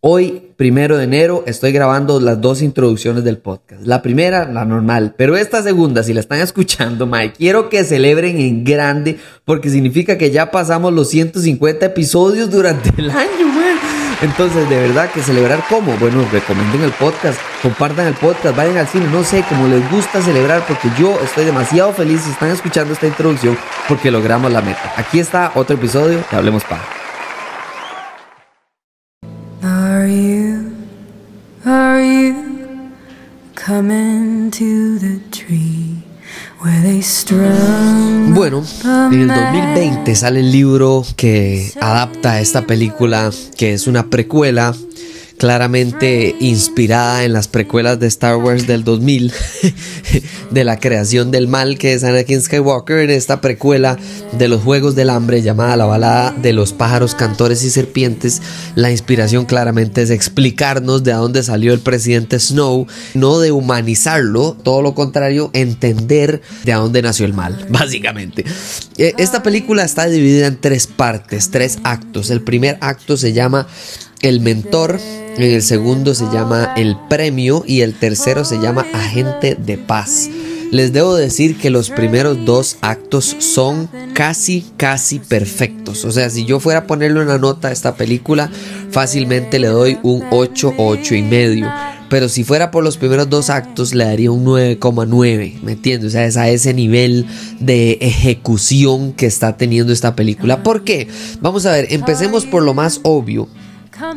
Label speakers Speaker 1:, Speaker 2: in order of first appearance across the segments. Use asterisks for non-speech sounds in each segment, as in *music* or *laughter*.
Speaker 1: Hoy, primero de enero, estoy grabando las dos introducciones del podcast. La primera, la normal, pero esta segunda, si la están escuchando, Mike, quiero que celebren en grande porque significa que ya pasamos los 150 episodios durante el año, man. Entonces, de verdad que celebrar cómo? Bueno, recomienden el podcast, compartan el podcast, vayan al cine, no sé, como les gusta celebrar porque yo estoy demasiado feliz si están escuchando esta introducción porque logramos la meta. Aquí está otro episodio de Hablemos Pa.
Speaker 2: You, are you coming to the tree where they strung
Speaker 1: Bueno, en el 2020 sale el libro que adapta esta película, que es una precuela claramente inspirada en las precuelas de Star Wars del 2000, *laughs* de la creación del mal que es Anakin Skywalker, en esta precuela de los Juegos del Hambre llamada La balada de los pájaros, cantores y serpientes, la inspiración claramente es explicarnos de dónde salió el presidente Snow, no de humanizarlo, todo lo contrario, entender de dónde nació el mal, *laughs* básicamente. Eh, Esta película está dividida en tres partes, tres actos. El primer acto se llama el mentor, en el segundo se llama el premio y el tercero se llama agente de paz. Les debo decir que los primeros dos actos son casi, casi perfectos. O sea, si yo fuera a ponerle una nota a esta película, fácilmente le doy un 8 o 8 y medio. Pero si fuera por los primeros dos actos, le daría un 9,9. ¿Me entiendes? O sea, es a ese nivel de ejecución que está teniendo esta película. ¿Por qué? Vamos a ver, empecemos por lo más obvio.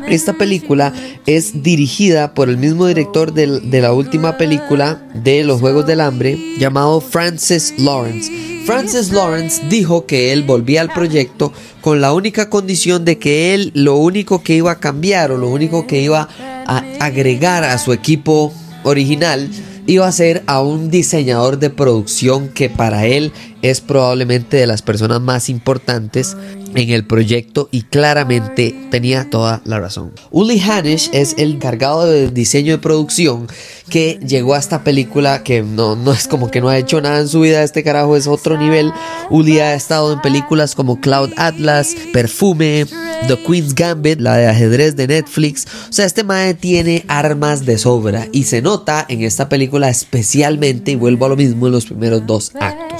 Speaker 1: Esta película es dirigida por el mismo director de la última película de los Juegos del Hambre, llamado Francis Lawrence. Francis Lawrence dijo que él volvía al proyecto con la única condición de que él lo único que iba a cambiar o lo único que iba a agregar a su equipo original iba a ser a un diseñador de producción que para él es probablemente de las personas más importantes en el proyecto y claramente tenía toda la razón. Uli Hanish es el encargado del diseño de producción que llegó a esta película que no, no es como que no ha hecho nada en su vida, este carajo es otro nivel. Uli ha estado en películas como Cloud Atlas, Perfume, The Queen's Gambit, la de ajedrez de Netflix. O sea, este mae tiene armas de sobra y se nota en esta película especialmente, y vuelvo a lo mismo en los primeros dos actos.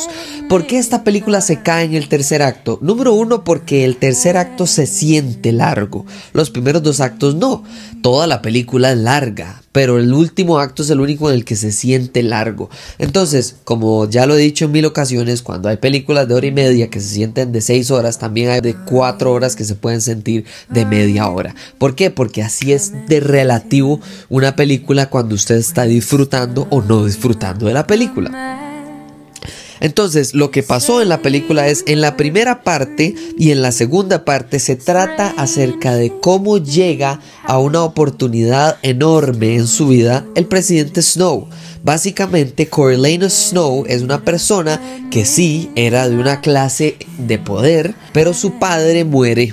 Speaker 1: ¿Por qué esta película se cae en el tercer acto? Número uno, porque el tercer acto se siente largo. Los primeros dos actos no. Toda la película es larga, pero el último acto es el único en el que se siente largo. Entonces, como ya lo he dicho en mil ocasiones, cuando hay películas de hora y media que se sienten de seis horas, también hay de cuatro horas que se pueden sentir de media hora. ¿Por qué? Porque así es de relativo una película cuando usted está disfrutando o no disfrutando de la película. Entonces, lo que pasó en la película es, en la primera parte y en la segunda parte se trata acerca de cómo llega a una oportunidad enorme en su vida el presidente Snow. Básicamente, Coriolanus Snow es una persona que sí era de una clase de poder, pero su padre muere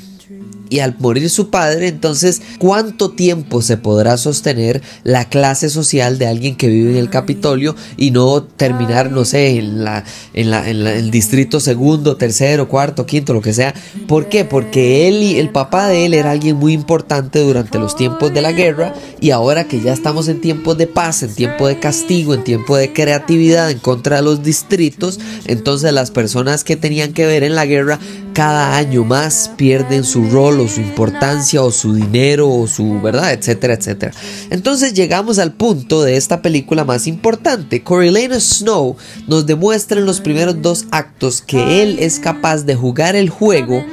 Speaker 1: y al morir su padre, entonces, ¿cuánto tiempo se podrá sostener la clase social de alguien que vive en el Capitolio y no terminar, no sé, en, la, en, la, en el distrito segundo, tercero, cuarto, quinto, lo que sea? ¿Por qué? Porque él y el papá de él era alguien muy importante durante los tiempos de la guerra y ahora que ya estamos en tiempos de paz, en tiempo de castigo, en tiempo de creatividad en contra de los distritos, entonces las personas que tenían que ver en la guerra cada año más pierden su rol o su importancia o su dinero o su verdad, etcétera, etcétera. Entonces llegamos al punto de esta película más importante. Coriolanus Snow nos demuestra en los primeros dos actos que él es capaz de jugar el juego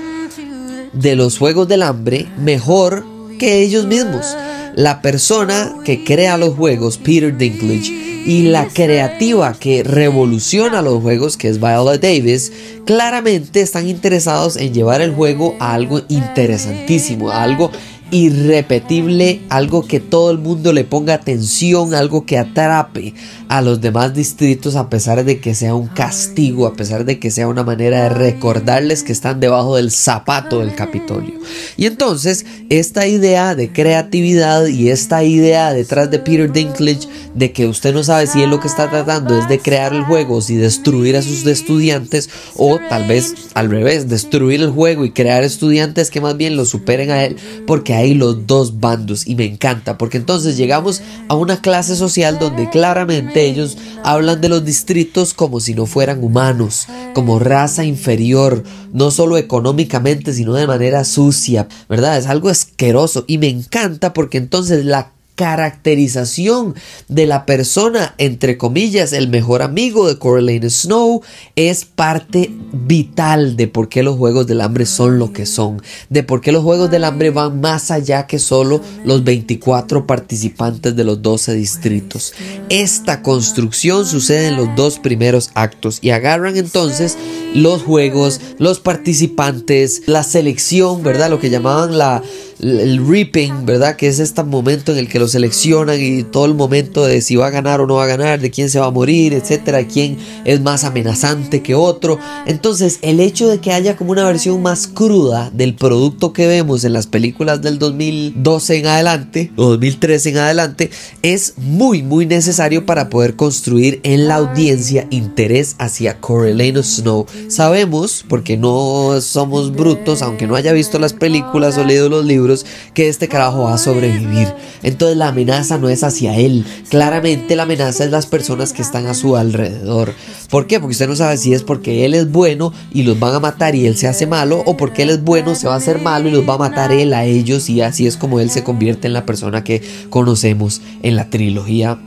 Speaker 1: de los Juegos del Hambre mejor que ellos mismos. La persona que crea los juegos, Peter Dinklage, y la creativa que revoluciona los juegos, que es Viola Davis, claramente están interesados en llevar el juego a algo interesantísimo, a algo irrepetible, algo que todo el mundo le ponga atención, algo que atrape a los demás distritos a pesar de que sea un castigo, a pesar de que sea una manera de recordarles que están debajo del zapato del Capitolio. Y entonces, esta idea de creatividad y esta idea detrás de Peter Dinklage de que usted no sabe si él lo que está tratando es de crear el juego, si destruir a sus estudiantes o tal vez al revés, destruir el juego y crear estudiantes que más bien lo superen a él, porque hay los dos bandos y me encanta porque entonces llegamos a una clase social donde claramente ellos hablan de los distritos como si no fueran humanos, como raza inferior, no solo económicamente, sino de manera sucia, ¿verdad? Es algo asqueroso y me encanta porque entonces la caracterización de la persona, entre comillas, el mejor amigo de Coraline Snow, es parte vital de por qué los Juegos del Hambre son lo que son, de por qué los Juegos del Hambre van más allá que solo los 24 participantes de los 12 distritos. Esta construcción sucede en los dos primeros actos y agarran entonces los juegos, los participantes, la selección, ¿verdad? Lo que llamaban la el reaping, ¿verdad? Que es este momento en el que lo seleccionan y todo el momento de si va a ganar o no va a ganar, de quién se va a morir, etcétera, quién es más amenazante que otro. Entonces, el hecho de que haya como una versión más cruda del producto que vemos en las películas del 2012 en adelante, o 2013 en adelante, es muy, muy necesario para poder construir en la audiencia interés hacia Coriolanus Snow. Sabemos, porque no somos brutos, aunque no haya visto las películas o leído los libros, que este carajo va a sobrevivir. Entonces la amenaza no es hacia él. Claramente la amenaza es las personas que están a su alrededor. ¿Por qué? Porque usted no sabe si es porque él es bueno y los van a matar y él se hace malo o porque él es bueno, se va a hacer malo y los va a matar él a ellos y así es como él se convierte en la persona que conocemos en la trilogía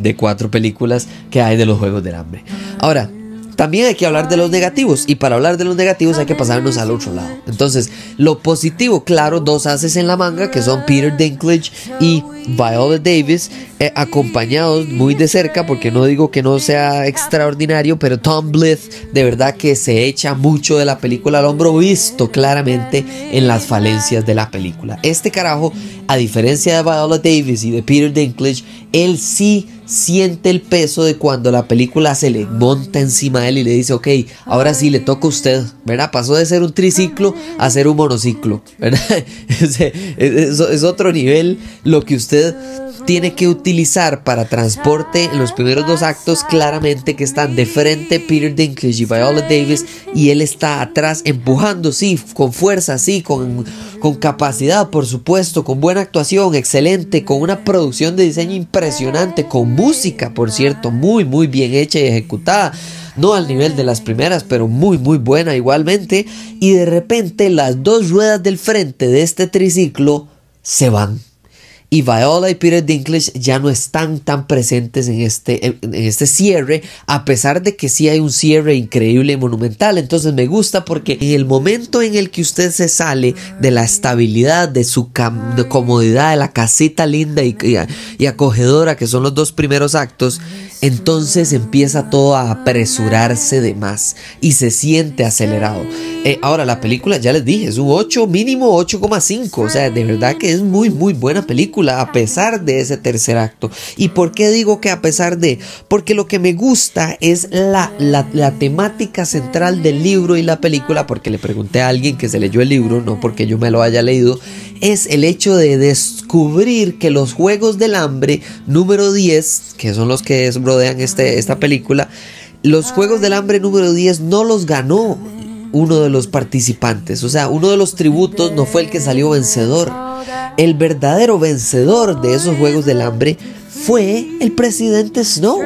Speaker 1: de cuatro películas que hay de los Juegos del Hambre. Ahora, también hay que hablar de los negativos y para hablar de los negativos hay que pasarnos al otro lado. Entonces, lo positivo, claro, dos haces en la manga que son Peter Dinklage y Viola Davis, eh, acompañados muy de cerca, porque no digo que no sea extraordinario, pero Tom Blyth de verdad que se echa mucho de la película al hombro, visto claramente en las falencias de la película. Este carajo, a diferencia de Viola Davis y de Peter Dinklage, él sí siente el peso de cuando la película se le monta encima de él y le dice, ok, ahora sí le toca a usted, ¿verdad? Pasó de ser un triciclo a ser un monociclo, *laughs* es, es otro nivel lo que usted tiene que utilizar para transporte en los primeros dos actos claramente que están de frente Peter Dinklage y Viola Davis y él está atrás empujando, sí, con fuerza, sí, con, con capacidad, por supuesto, con buena actuación, excelente, con una producción de diseño impresionante, con música, por cierto, muy, muy bien hecha y ejecutada. No al nivel de las primeras, pero muy muy buena igualmente, y de repente las dos ruedas del frente de este triciclo se van y Viola y Peter Dinklage ya no están tan presentes en este, en este cierre, a pesar de que sí hay un cierre increíble y monumental. Entonces me gusta porque en el momento en el que usted se sale de la estabilidad, de su comodidad, de la casita linda y, y acogedora que son los dos primeros actos, entonces empieza todo a apresurarse de más y se siente acelerado. Eh, ahora, la película, ya les dije, es un 8, mínimo 8,5. O sea, de verdad que es muy, muy buena película a pesar de ese tercer acto. ¿Y por qué digo que a pesar de? Porque lo que me gusta es la, la, la temática central del libro y la película, porque le pregunté a alguien que se leyó el libro, no porque yo me lo haya leído, es el hecho de descubrir que los Juegos del Hambre número 10, que son los que rodean este, esta película, los Juegos del Hambre número 10 no los ganó uno de los participantes, o sea, uno de los tributos no fue el que salió vencedor. El verdadero vencedor de esos Juegos del Hambre fue el presidente Snow.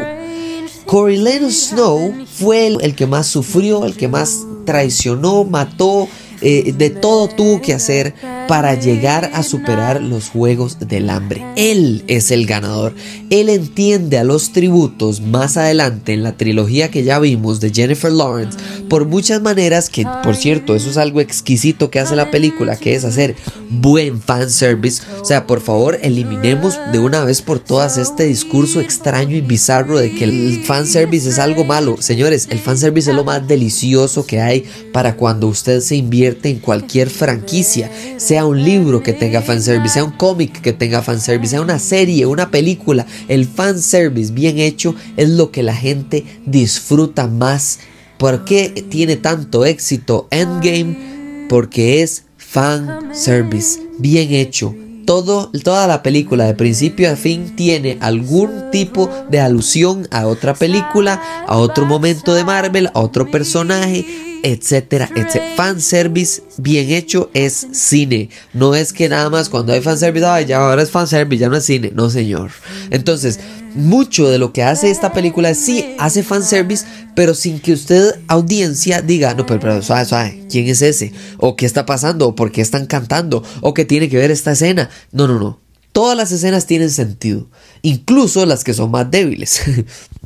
Speaker 1: Coriolanus Snow fue el que más sufrió, el que más traicionó, mató, eh, de todo tuvo que hacer para llegar a superar los juegos del hambre. Él es el ganador. Él entiende a los tributos más adelante en la trilogía que ya vimos de Jennifer Lawrence por muchas maneras que, por cierto, eso es algo exquisito que hace la película, que es hacer buen fanservice. O sea, por favor, eliminemos de una vez por todas este discurso extraño y bizarro de que el fanservice es algo malo. Señores, el fanservice es lo más delicioso que hay para cuando usted se invierte en cualquier franquicia, sea un libro que tenga fanservice, sea un cómic que tenga fanservice, sea una serie, una película. El fanservice bien hecho es lo que la gente disfruta más. ¿Por qué tiene tanto éxito Endgame? Porque es fanservice bien hecho todo, toda la película de principio a fin tiene algún tipo de alusión a otra película, a otro momento de Marvel, a otro personaje, etcétera, etcétera. Fanservice bien hecho es cine. No es que nada más cuando hay fanservice, ay, ya ahora es fanservice, ya no es cine. No, señor. Entonces, mucho de lo que hace esta película sí hace fanservice, pero sin que usted, audiencia, diga, no, pero, pero suave, suave, ¿quién es ese? ¿O qué está pasando? ¿O por qué están cantando? ¿O qué tiene que ver esta escena? No, no, no. Todas las escenas tienen sentido, incluso las que son más débiles. *laughs*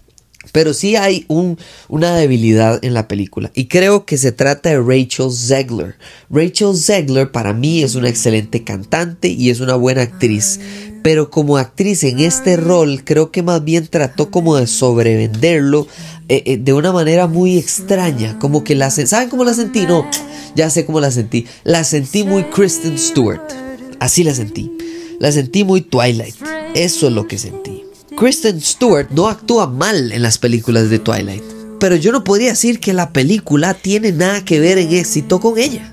Speaker 1: Pero sí hay un, una debilidad en la película y creo que se trata de Rachel Zegler. Rachel Zegler para mí es una excelente cantante y es una buena actriz, pero como actriz en este rol creo que más bien trató como de sobrevenderlo eh, eh, de una manera muy extraña, como que la... ¿Saben cómo la sentí? No, ya sé cómo la sentí. La sentí muy Kristen Stewart. Así la sentí. La sentí muy Twilight. Eso es lo que sentí. Kristen Stewart no actúa mal en las películas de Twilight, pero yo no podría decir que la película tiene nada que ver en éxito con ella.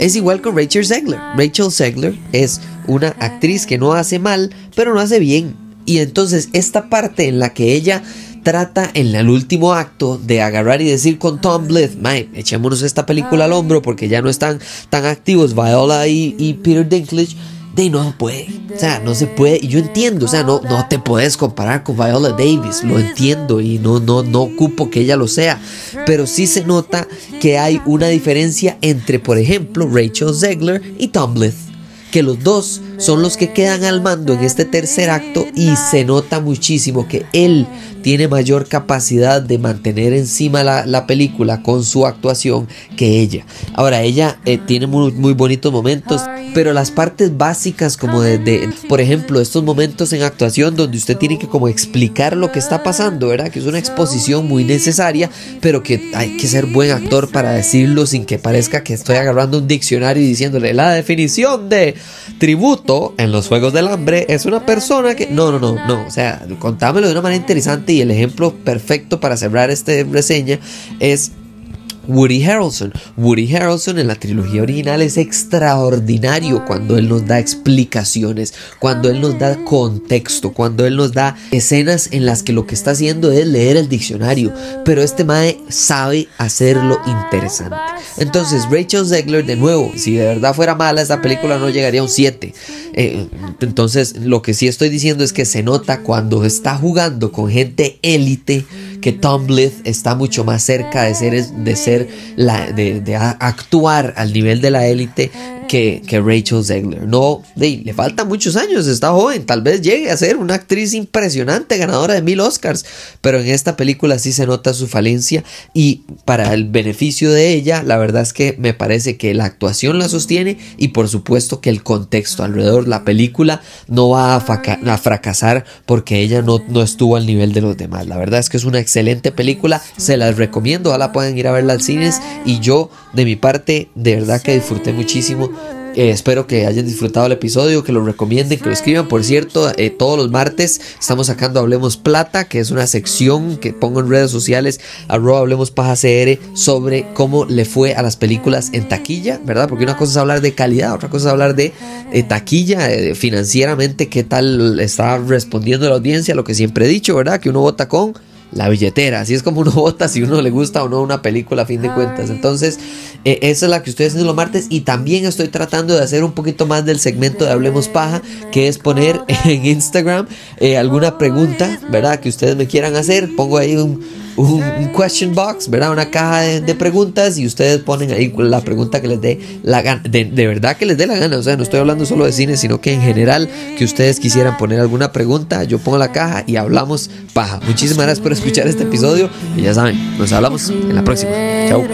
Speaker 1: Es igual con Rachel Zegler. Rachel Zegler es una actriz que no hace mal, pero no hace bien. Y entonces esta parte en la que ella trata en el último acto de agarrar y decir con Tom Blythe, echémonos esta película al hombro porque ya no están tan activos Viola y Peter Dinklage de no puede, o sea, no se puede, y yo entiendo, o sea, no, no te puedes comparar con Viola Davis, lo entiendo y no, no, no ocupo que ella lo sea, pero sí se nota que hay una diferencia entre, por ejemplo, Rachel Zegler y Tom que los dos son los que quedan al mando en este tercer acto y se nota muchísimo que él tiene mayor capacidad de mantener encima la, película con su actuación que ella. Ahora, ella eh, tiene muy, muy, bonitos momentos, pero las partes básicas como de, por ejemplo, estos momentos en actuación donde usted tiene que como explicar lo que está pasando, ¿verdad? Que es una exposición muy necesaria, pero que hay que ser buen actor para decirlo sin que parezca que estoy agarrando un diccionario y diciéndole la definición de tributo en los Juegos del Hambre es una persona que... No, no, no, no. O sea, contámelo de una manera interesante y el ejemplo perfecto para cerrar esta reseña es Woody Harrelson. Woody Harrelson en la trilogía original es extraordinario cuando él nos da explicaciones, cuando él nos da contexto, cuando él nos da escenas en las que lo que está haciendo es leer el diccionario, pero este mae sabe hacerlo interesante. Entonces Rachel Zegler de nuevo, si de verdad fuera mala esta película no llegaría a un 7. Eh, entonces lo que sí estoy diciendo es que se nota cuando está jugando con gente élite que Tom Blythe está mucho más cerca de ser, de ser la, de, de actuar al nivel de la élite que, Rachel Zegler. No, le faltan muchos años, está joven, tal vez llegue a ser una actriz impresionante, ganadora de mil Oscars, pero en esta película sí se nota su falencia y para el beneficio de ella, la verdad es que me parece que la actuación la sostiene y por supuesto que el contexto alrededor la película no va a, a fracasar porque ella no, no estuvo al nivel de los demás. La verdad es que es una excelente película, se las recomiendo, ojalá puedan ir a verla al cines y yo de mi parte de verdad que disfruté muchísimo eh, espero que hayan disfrutado el episodio, que lo recomienden, que lo escriban. Por cierto, eh, todos los martes estamos sacando Hablemos Plata, que es una sección que pongo en redes sociales, arroba Hablemos Paja CR, sobre cómo le fue a las películas en taquilla, ¿verdad? Porque una cosa es hablar de calidad, otra cosa es hablar de eh, taquilla, financieramente, qué tal está respondiendo la audiencia, lo que siempre he dicho, ¿verdad? Que uno vota con la billetera. Así es como uno *laughs* vota si uno le gusta o no una película a fin de cuentas. Entonces, eh, esa es la que estoy haciendo los martes. Y también estoy tratando de hacer un poquito más del segmento de Hablemos Paja, que es poner *laughs* en Instagram eh, alguna pregunta, ¿verdad? Que ustedes me quieran hacer. Pongo ahí un un, question box, ¿verdad? Una caja de, preguntas y ustedes ponen ahí la pregunta que les dé la gana, de, verdad que les dé la gana, o sea, no estoy hablando solo de cine, sino que en general que ustedes quisieran poner alguna pregunta, yo pongo la caja y hablamos paja. Muchísimas gracias por escuchar este episodio y ya saben, nos hablamos en la próxima. Chao.